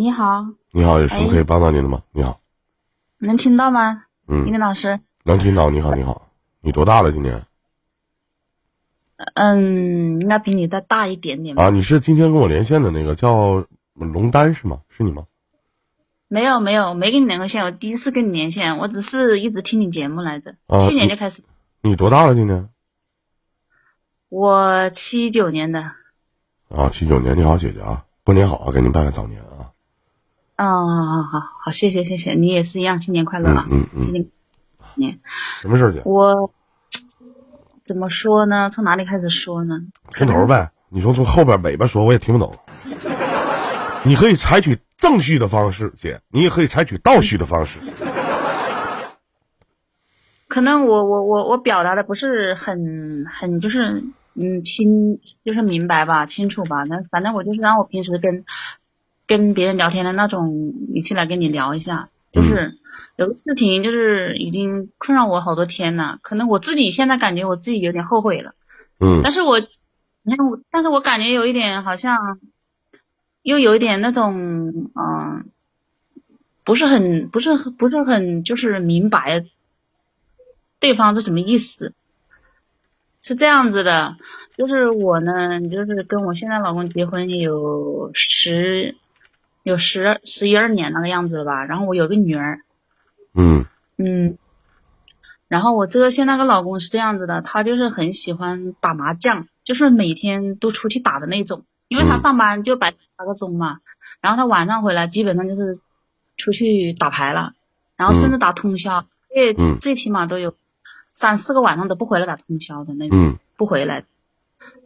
你好，你好，有什么哎可以帮到您的吗？你好，能听到吗？嗯李，老师，能听到。你好，你好，你多大了？今年嗯，应该比你再大一点点吧？啊？你是今天跟我连线的那个叫龙丹是吗？是你吗？没有没有，没跟你连过线，我第一次跟你连线，我只是一直听你节目来着。啊去年就开始，你多大了？今年我七九年的，啊，七九年。你好，姐姐啊，过年好啊，给您拜个早年啊。哦，好好好，谢谢谢谢，你也是一样，新年快乐啊！嗯嗯嗯，新年年，什么事儿，姐？我怎么说呢？从哪里开始说呢？从头呗。你说从后边尾巴说，我也听不懂。你可以采取正序的方式，姐，你也可以采取倒序的方式。可能我我我我表达的不是很很就是嗯清就是明白吧清楚吧，那反正我就是让我平时跟跟别人聊天的那种语气来跟你聊一下，就是有个事情就是已经困扰我好多天了，可能我自己现在感觉我自己有点后悔了，嗯。但是我你看我，但是我感觉有一点好像又有一点那种嗯、不是很不是很不是很就是明白对方是什么意思。是这样子的，就是我呢，就是跟我现在老公结婚有十有十十一二年那个样子了吧。然后我有个女儿，嗯嗯，然后我这个现在个老公是这样子的，他就是很喜欢打麻将，就是每天都出去打的那种。因为他嗯上班就白八个钟嘛，然后他晚上回来基本上就是出去打牌了，然后甚至打通宵，因嗯为最起码都有三四个晚上都不回来打通宵的那种，嗯不回来。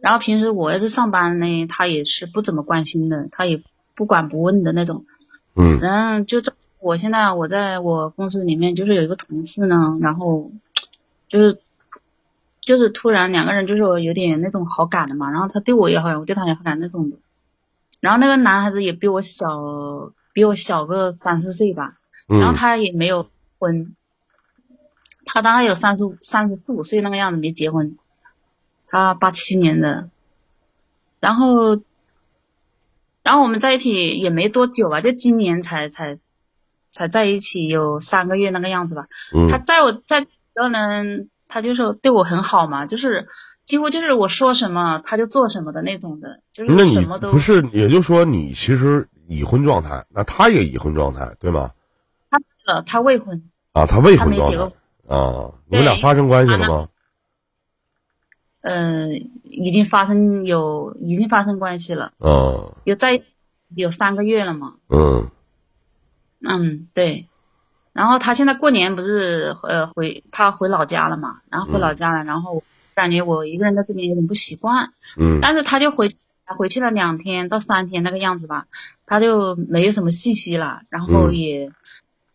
然后平时我要是上班呢，他也是不怎么关心的，他也不管不问的那种。嗯。然后就这，我现在我在我公司里面就是有一个同事呢，然后 就是就是突然两个人就是有点那种好感的嘛，然后他对我也好感，我对他也好感那种的。然后那个男孩子也比我小，比我小个三四岁吧，然后嗯他也没有婚，他大概有三十五、三十四五岁那个样子没结婚，他八七年的，然后，然后我们在一起也没多久吧，就今年才才才在一起有三个月那个样子吧。他嗯在我在时候呢，他就是对我很好嘛，就是几乎就是我说什么他就做什么的那种的，就是什么都不是，也就是说你其实已婚状态，那他也已婚状态，对吗？他呃他未婚，啊，他未婚状态啊，你们俩发生关系了吗？呃，已经发生有已经发生关系了，嗯有在有三个月了嘛。嗯。嗯，对。然后他现在过年不是呃回他回老家了嘛，然后回老家了，然后感觉我一个人在这边有点不习惯，嗯。但是他就回回去了两天到三天那个样子吧，他就没有什么信息了，然后嗯。也，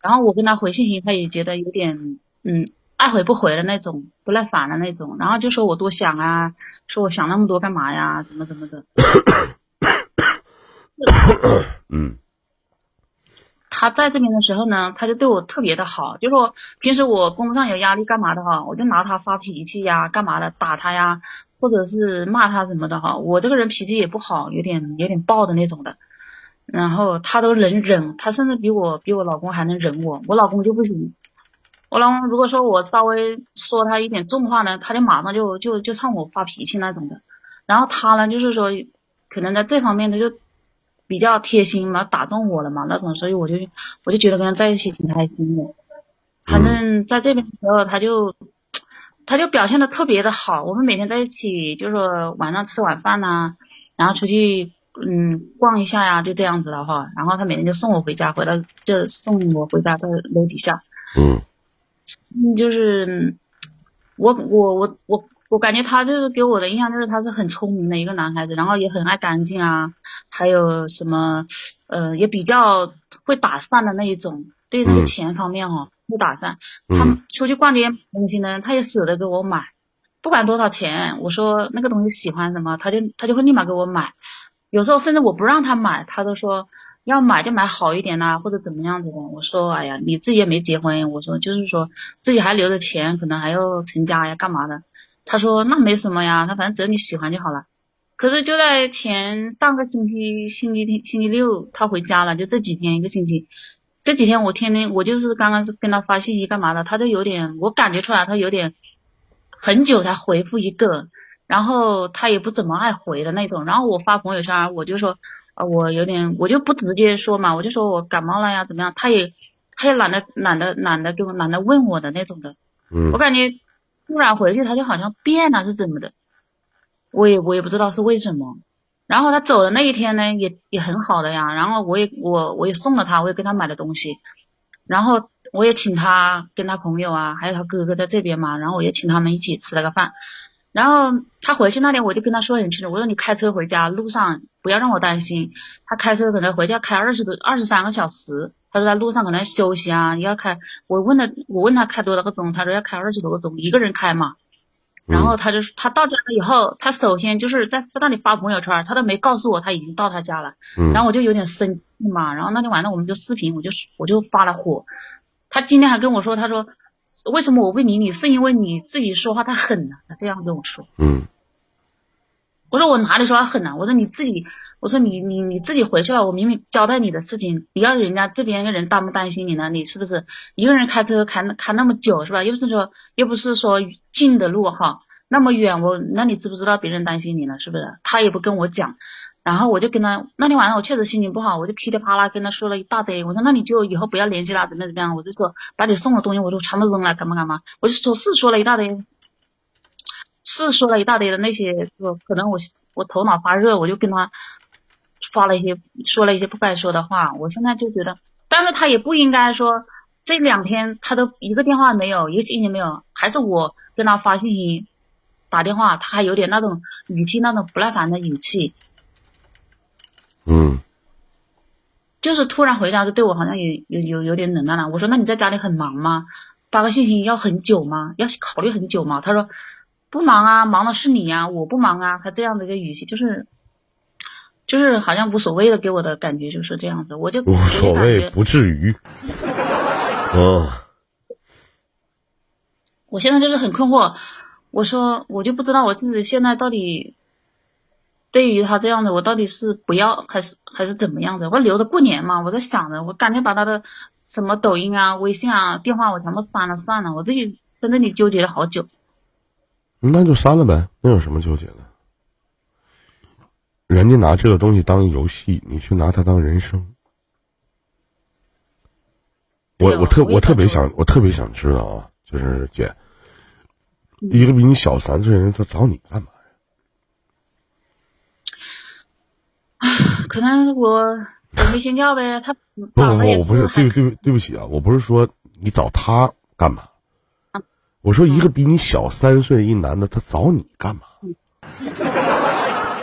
然后我跟他回信息，他也觉得有点嗯爱回不回的那种，不耐烦的那种，然后就说我多想啊，说我想那么多干嘛呀，怎么怎么的。嗯他在这边的时候呢，他就对我特别的好，就说平时我工作上有压力干嘛的哈，我就拿他发脾气呀，干嘛的打他呀，或者是骂他什么的哈。我这个人脾气也不好，有点有点暴的那种的，然后他都能忍，他甚至比我比我老公还能忍我，我老公就不行。我老公如果说我稍微说他一点重话呢，他就马上就就就冲我发脾气那种的。然后他呢，就是说可能在这方面他就比较贴心嘛，打动我了嘛那种，所以我就我就觉得跟他在一起挺开心的。反正在这边的时候，他就他就表现的特别的好。我们每天在一起，就是说晚上吃晚饭呐、然后出去嗯逛一下呀，就这样子的哈。然后他每天就送我回家，回到就送我回家到楼底下。嗯嗯，就是我我我我我感觉他就是给我的印象就是他是很聪明的一个男孩子，然后也很爱干净啊，还有什么呃也比较会打散的那一种，对那个嗯钱方面哦会打散。他出去逛街买东西呢，他也舍得给我买，不管多少钱，我说那个东西喜欢什么，他就他就会立马给我买。有时候甚至我不让他买，他都说要买就买好一点呐、或者怎么样子的。我说哎呀，你自己也没结婚，我说就是说自己还留着钱，可能还要成家呀，干嘛的？他说那没什么呀，他反正只要你喜欢就好了。可是就在前上个星期星期天星期六他回家了，就这几天一个星期，这几天我天天我就是刚刚是跟他发信息干嘛的，他就有点我感觉出来他有点很久才回复一个，然后他也不怎么爱回的那种，然后我发朋友圈我就说啊我有点我就不直接说嘛，我就说我感冒了呀怎么样，他也他也懒得懒得懒得跟我懒得问我的那种的，嗯我感觉突然回去他就好像变了是怎么的，我也我也不知道是为什么。然后他走的那一天呢，也也很好的呀。然后我也我我也送了他，我也给他买了东西，然后我也请他跟他朋友啊，还有他哥哥在这边嘛，然后我也请他们一起吃了个饭。然后他回去那天，我就跟他说很清楚，我说你开车回家路上不要让我担心。他开车可能回家开二十多二十三个小时，他说在路上可能休息啊，要开。我问了，我问他开多少个钟，他说要开二十多个钟，一个人开嘛。然后他就他到家了以后，他首先就是在在那里发朋友圈，他都没告诉我他已经到他家了。嗯然后我就有点生气嘛，然后那天晚上我们就视频，我就我就发了火。他今天还跟我说，他说为什么我不理你，是因为你自己说话太狠了，他这样跟我说。嗯我说我哪里说话狠了？我说你自己，我说你你你自己回去了，我明明交代你的事情，你要人家这边的人担不担心你呢？你是不是一个人开车开开那么久是吧？又不是说又不是说近的路哈，那么远我那你知不知道别人担心你呢？是不是？他也不跟我讲，然后我就跟他那天晚上我确实心情不好，我就噼里啪啦跟他说了一大堆，我说那你就以后不要联系了，怎么怎么样？我就说把你送的东西我都全部扔了，干嘛干嘛？我就说是说了一大堆。是说了一大堆的那些，就可能我我头脑发热，我就跟他发了一些说了一些不该说的话。我现在就觉得，但是他也不应该说这两天他都一个电话没有，一个信息没有，还是我跟他发信息、打电话，他还有点那种语气，那种不耐烦的语气，嗯就是突然回家就对我好像有有有有点冷淡了。我说那你在家里很忙吗？发个信息要很久吗？要考虑很久吗？他说不忙啊，忙的是你呀、我不忙啊。他这样的一个语气，就是就是好像无所谓的，给我的感觉就是这样子。我就无所谓，不至于。嗯我现在就是很困惑。我说我就不知道我自己现在到底对于他这样的，我到底是不要还是还是怎么样的？我留着过年嘛，我在想着，我干脆把他的什么抖音啊、微信啊、电话我全部删了算了。我自己在那里纠结了好久。那就删了呗，那有什么纠结的？人家拿这个东西当游戏，你去拿它当人生。我我特我特别想我特别想知道啊，就是姐，一个比你小三岁的人，他找你干嘛呀？可能我我没信教呗，他不不不，我不是对对对不起啊，我不是说你找他干嘛，啊我说一个比你小三岁的一男的，他找你干嘛？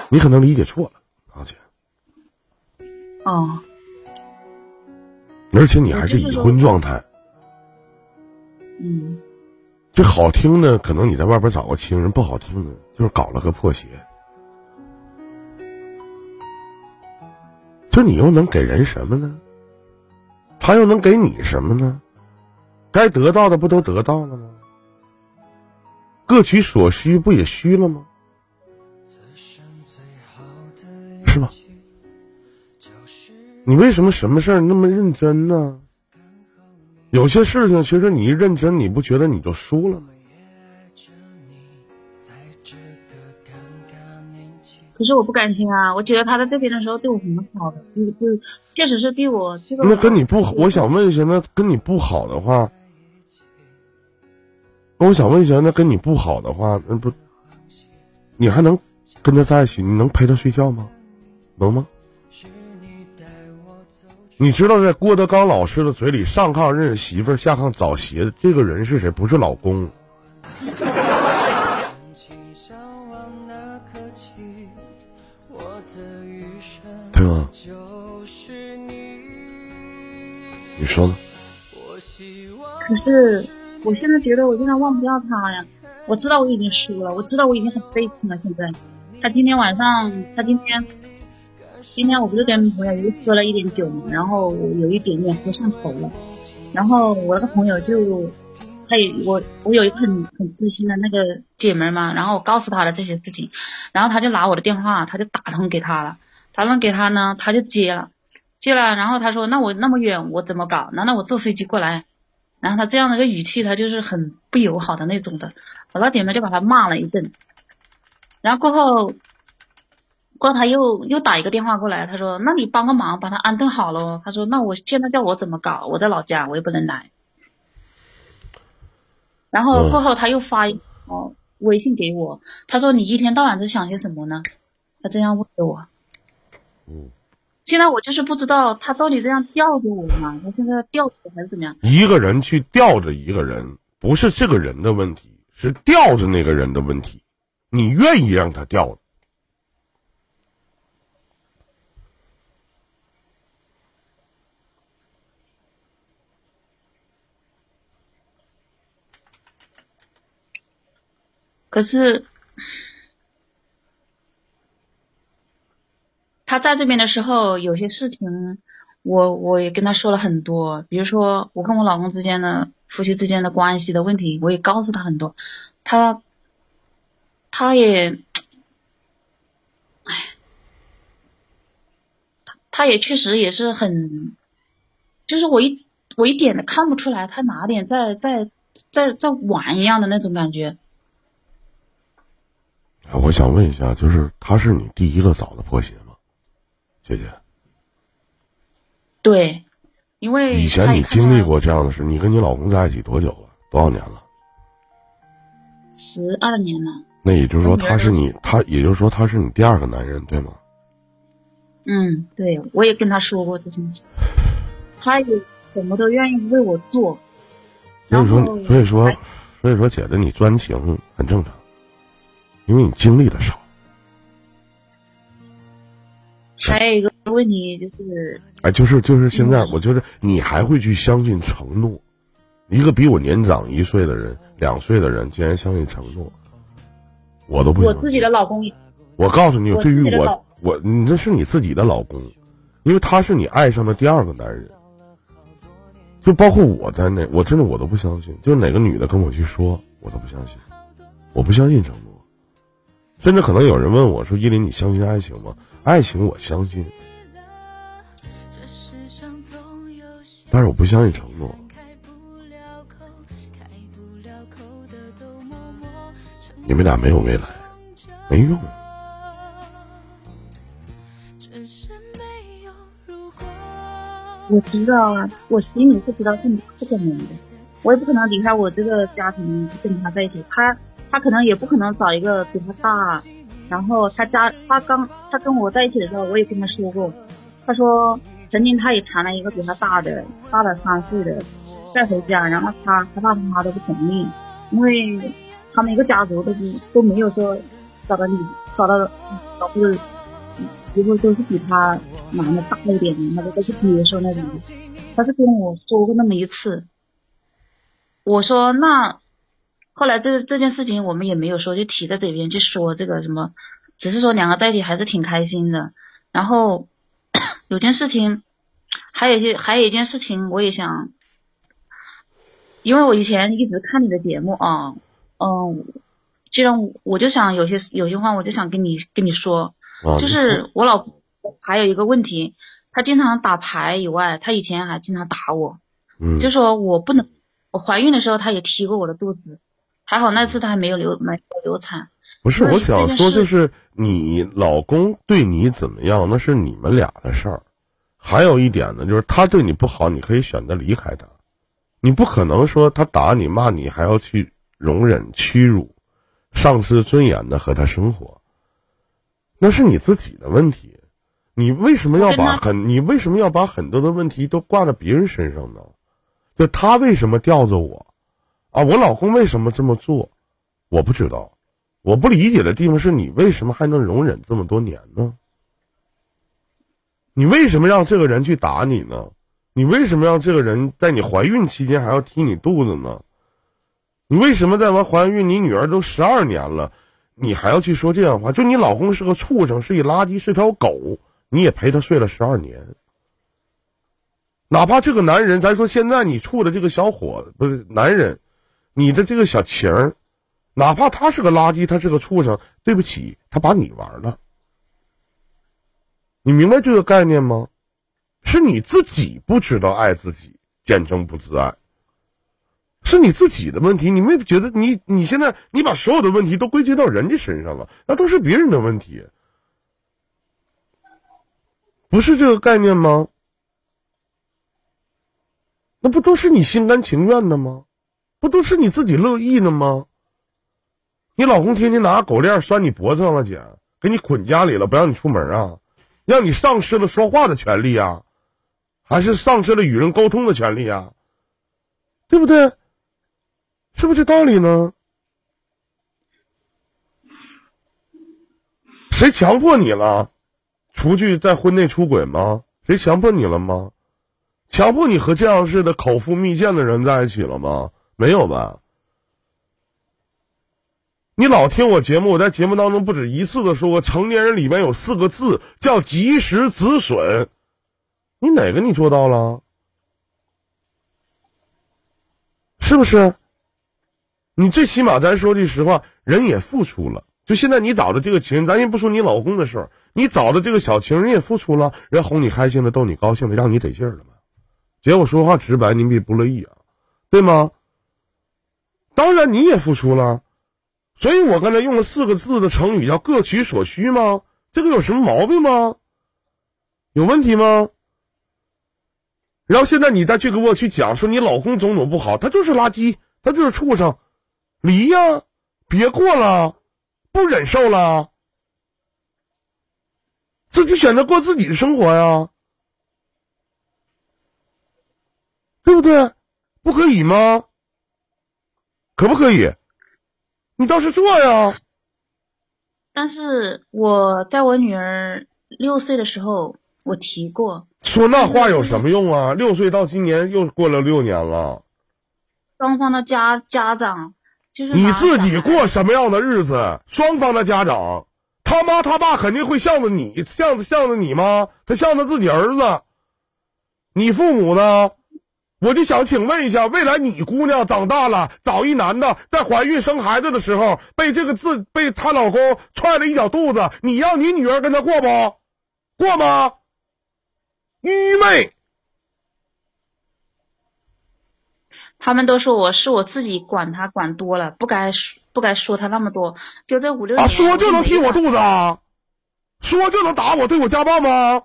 你可能理解错了，啊姐，哦，而且你还是已婚状态。嗯，这好听的，可能你在外边找个情人；不好听的，就是搞了个破鞋。那你又能给人什么呢？他又能给你什么呢？该得到的不都得到了吗？各取所需，不也虚了吗？是吧？你为什么什么事儿那么认真呢？有些事情其实你一认真，你不觉得你就输了吗？可是我不甘心啊！我觉得他在这边的时候对我很好的，就就确实是对我这个。那跟你不，我想问一下，那跟你不好的话，那我想问一下，那跟你不好的话，那不，你还能跟他在一起？你能陪他睡觉吗？能吗？你知道在郭德纲老师的嘴里，上炕认媳妇，下炕找鞋的这个人是谁？不是老公。对吗？你说呢？可是我现在觉得我现在忘不掉他呀。我知道我已经输了，我知道我已经很悲情了。现在，他今天晚上，他今天，今天我不是跟朋友又喝了一点酒嘛，然后有一点点喝上头了。然后我那个朋友就，他也我我有一个很很知心的那个姐们嘛，然后我告诉他了这些事情，然后他就拿我的电话，他就打通给他了，打通给他呢，他就接了，接了，然后他说那我那么远我怎么搞？难道我坐飞机过来？然后他这样的一个语气，他就是很不友好的那种的，我老姐妹就把他骂了一顿，然后过后。过后他又又打一个电话过来，他说：“那你帮个忙，把他安顿好喽。”他说：“那我现在叫我怎么搞？我在老家，我也不能来。”然后过后他又发哦微信给我，他说：“你一天到晚在想些什么呢？”他这样问我。嗯。现在我就是不知道他到底这样吊着我吗？他现在吊着还是怎么样？一个人去吊着一个人，不是这个人的问题，是吊着那个人的问题。你愿意让他吊着？可是，他在这边的时候，有些事情，我我也跟他说了很多。比如说，我跟我老公之间的夫妻之间的关系的问题，我也告诉他很多。他，他也，哎，他也确实也是很，就是我一我一点都看不出来他哪点在在在在玩一样的那种感觉。我想问一下，就是他是你第一个找的破鞋吗，姐姐？对，因为以前你经历过这样的事，你跟你老公在一起多久了？多少年了？十二年了。那也就是说，他是你，他也就是说他是你第二个男人，对吗？嗯，对，我也跟他说过这件事，他也怎么都愿意为我做。所以说，所以说，所以说，姐姐你专情很正常。因为你经历的少，还有一个问题就是，哎，就是就是现在，我就是你还会去相信承诺？一个比我年长一岁的人、两岁的人，竟然相信承诺，我都不。我自己的老公，我告诉你，对于我，我你这是你自己的老公，因为他是你爱上的第二个男人，就包括我在内，我真的我都不相信，就哪个女的跟我去说，我都不相信，我不相信承诺。甚至可能有人问我说：“依林，你相信爱情吗？”爱情我相信，但是我不相信承诺。你们俩没有未来，没用。我知道啊，我心里是知道是不可能的，我也不可能离开我这个家庭去跟他在一起。他。他可能也不可能找一个比他大，然后他家他刚他跟我在一起的时候，我也跟他说过，他说曾经他也谈了一个比他大的大了三岁的带回家，然后他他爸他妈都不同意，因为他们一个家族都不都没有说找到你找到找不到媳妇都是比他男的大一点的，他都都不接受那种。他是跟我说过那么一次，我说那。后来这这件事情我们也没有说，就提在嘴边去说这个什么，只是说两个在一起还是挺开心的。然后 有件事情，还有一些还有一件事情，我也想，因为我以前一直看你的节目啊，嗯，既然我就想有些有些话，我就想跟你跟你说，就是我老婆还有一个问题，她经常打牌以外，她以前还经常打我，嗯，就说我不能，我怀孕的时候他也踢过我的肚子。还好那次他还没有流没有流产，不是我想说就是你老公对你怎么样那是你们俩的事儿，还有一点呢就是他对你不好你可以选择离开他，你不可能说他打你骂你还要去容忍屈辱，丧失尊严的和他生活，那是你自己的问题，你为什么要把很你为什么要把很多的问题都挂在别人身上呢？就他为什么吊着我？啊，我老公为什么这么做？我不知道，我不理解的地方是你为什么还能容忍这么多年呢？你为什么让这个人去打你呢？你为什么让这个人在你怀孕期间还要踢你肚子呢？你为什么在完怀孕，你女儿都十二年了，你还要去说这样话？就你老公是个畜生，是一垃圾，是条狗，你也陪他睡了十二年。哪怕这个男人，咱说现在你处的这个小伙不是男人。你的这个小情儿，哪怕他是个垃圾，他是个畜生，对不起，他把你玩了。你明白这个概念吗？是你自己不知道爱自己，简称不自爱，是你自己的问题。你没觉得你你现在你把所有的问题都归结到人家身上了，那都是别人的问题，不是这个概念吗？那不都是你心甘情愿的吗？不都是你自己乐意的吗？你老公天天拿狗链拴你脖子上了，姐，给你捆家里了，不让你出门啊，让你丧失了说话的权利啊，还是丧失了与人沟通的权利啊？对不对？是不是这道理呢？谁强迫你了？出去在婚内出轨吗？谁强迫你了吗？强迫你和这样似的口腹蜜饯的人在一起了吗？没有吧？你老听我节目，我在节目当中不止一次的说过，成年人里面有四个字叫及时止损，你哪个你做到了？是不是？你最起码咱说句实话，人也付出了。就现在你找的这个情人，咱先不说你老公的事儿，你找的这个小情人也付出了，人哄你开心了，逗你高兴了，让你得劲儿了吗？姐，我说话直白，您别不乐意啊，对吗？当然你也付出了，所以我刚才用了四个字的成语叫各取所需吗？这个有什么毛病吗？有问题吗？然后现在你再去给我去讲说你老公种种不好，他就是垃圾，他就是畜生，离呀，别过了，不忍受了，自己选择过自己的生活呀，对不对？不可以吗？可不可以？你倒是做呀！但是我在我女儿六岁的时候，我提过。说那话有什么用啊？六岁到今年又过了六年了。双方的家家长就是你自己过什么样的日子？双方的家长，他妈他爸肯定会向着你，向着向着你吗？他向着自己儿子。你父母呢？我就想请问一下，未来你姑娘长大了，找一男的，在怀孕生孩子的时候，被这个自被她老公踹了一脚肚子，你让你女儿跟他过不？过吗？愚昧。他们都说我是我自己管他管多了，不该说不该说他那么多。就这五六年，啊，说就能踢我肚子啊？说就能打我，对我家暴吗？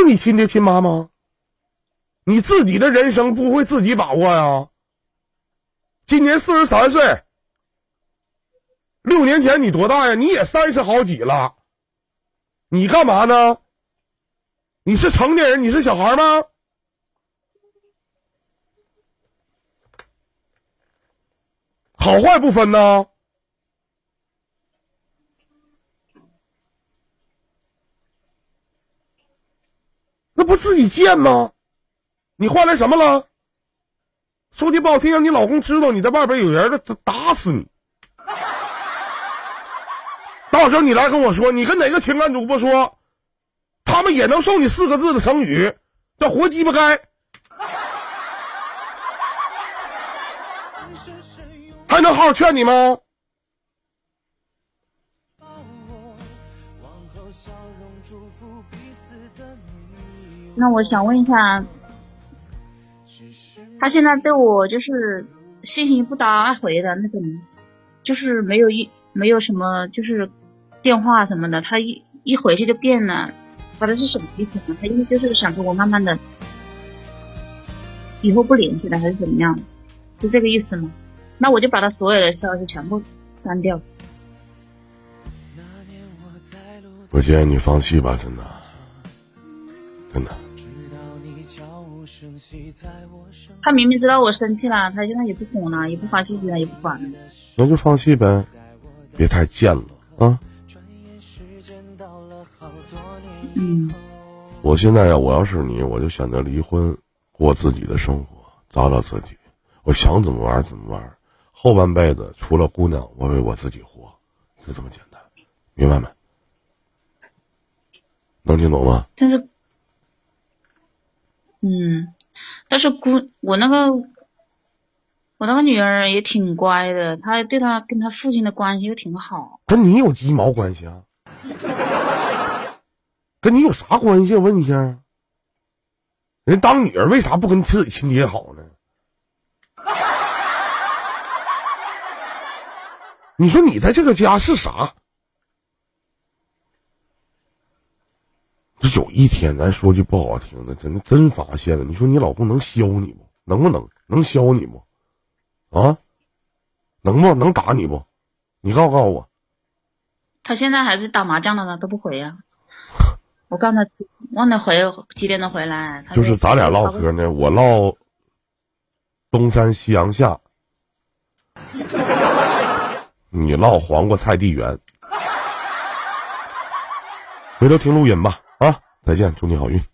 是你亲爹亲妈吗？你自己的人生不会自己把握呀？今年四十三岁，六年前你多大呀？你也三十好几了，你干嘛呢？你是成年人，你是小孩吗？好坏不分呢？那不自己贱吗？你换来什么了？说句不好听，让你老公知道你在外边有人了，他打死你！到时候你来跟我说，你跟哪个情感主播说，他们也能送你四个字的成语，叫活鸡巴该。还能好好劝你吗？那我想问一下，他现在对我就是信息不搭回的那种，就是没有一没有什么就是电话什么的，他一一回去就变了，他的是什么意思呢？他因为就是想跟我慢慢的以后不联系了，还是怎么样？是这个意思吗？那我就把他所有的消息全部删掉。我建议你放弃吧，真的，真的。他明明知道我生气了，他现在也不哄了，也不发信息了，也不管了。那就放弃呗，别太贱了啊！嗯。我现在呀，我要是你，我就选择离婚，过自己的生活，找找自己。我想怎么玩怎么玩，后半辈子除了姑娘，我为我自己活，就这么简单，明白没？能听懂吗？但是，嗯。但是姑，我那个我那个女儿也挺乖的，她对她跟她父亲的关系又挺好。跟你有鸡毛关系啊？跟你有啥关系？我问一下。人当女儿为啥不跟自己亲爹好呢？你说你在这个家是啥？有一天，咱说句不好听的，真的真发现了，你说你老公能削你不？能不能？能削你不？啊？能不能打你不？你告诉告诉我。他现在还是打麻将的呢，都不回呀。我告诉他，问他回几点钟回来。就是咱俩唠嗑呢，我唠东山夕阳下，你唠黄瓜菜地园。回头听录音吧，啊，再见，祝你好运。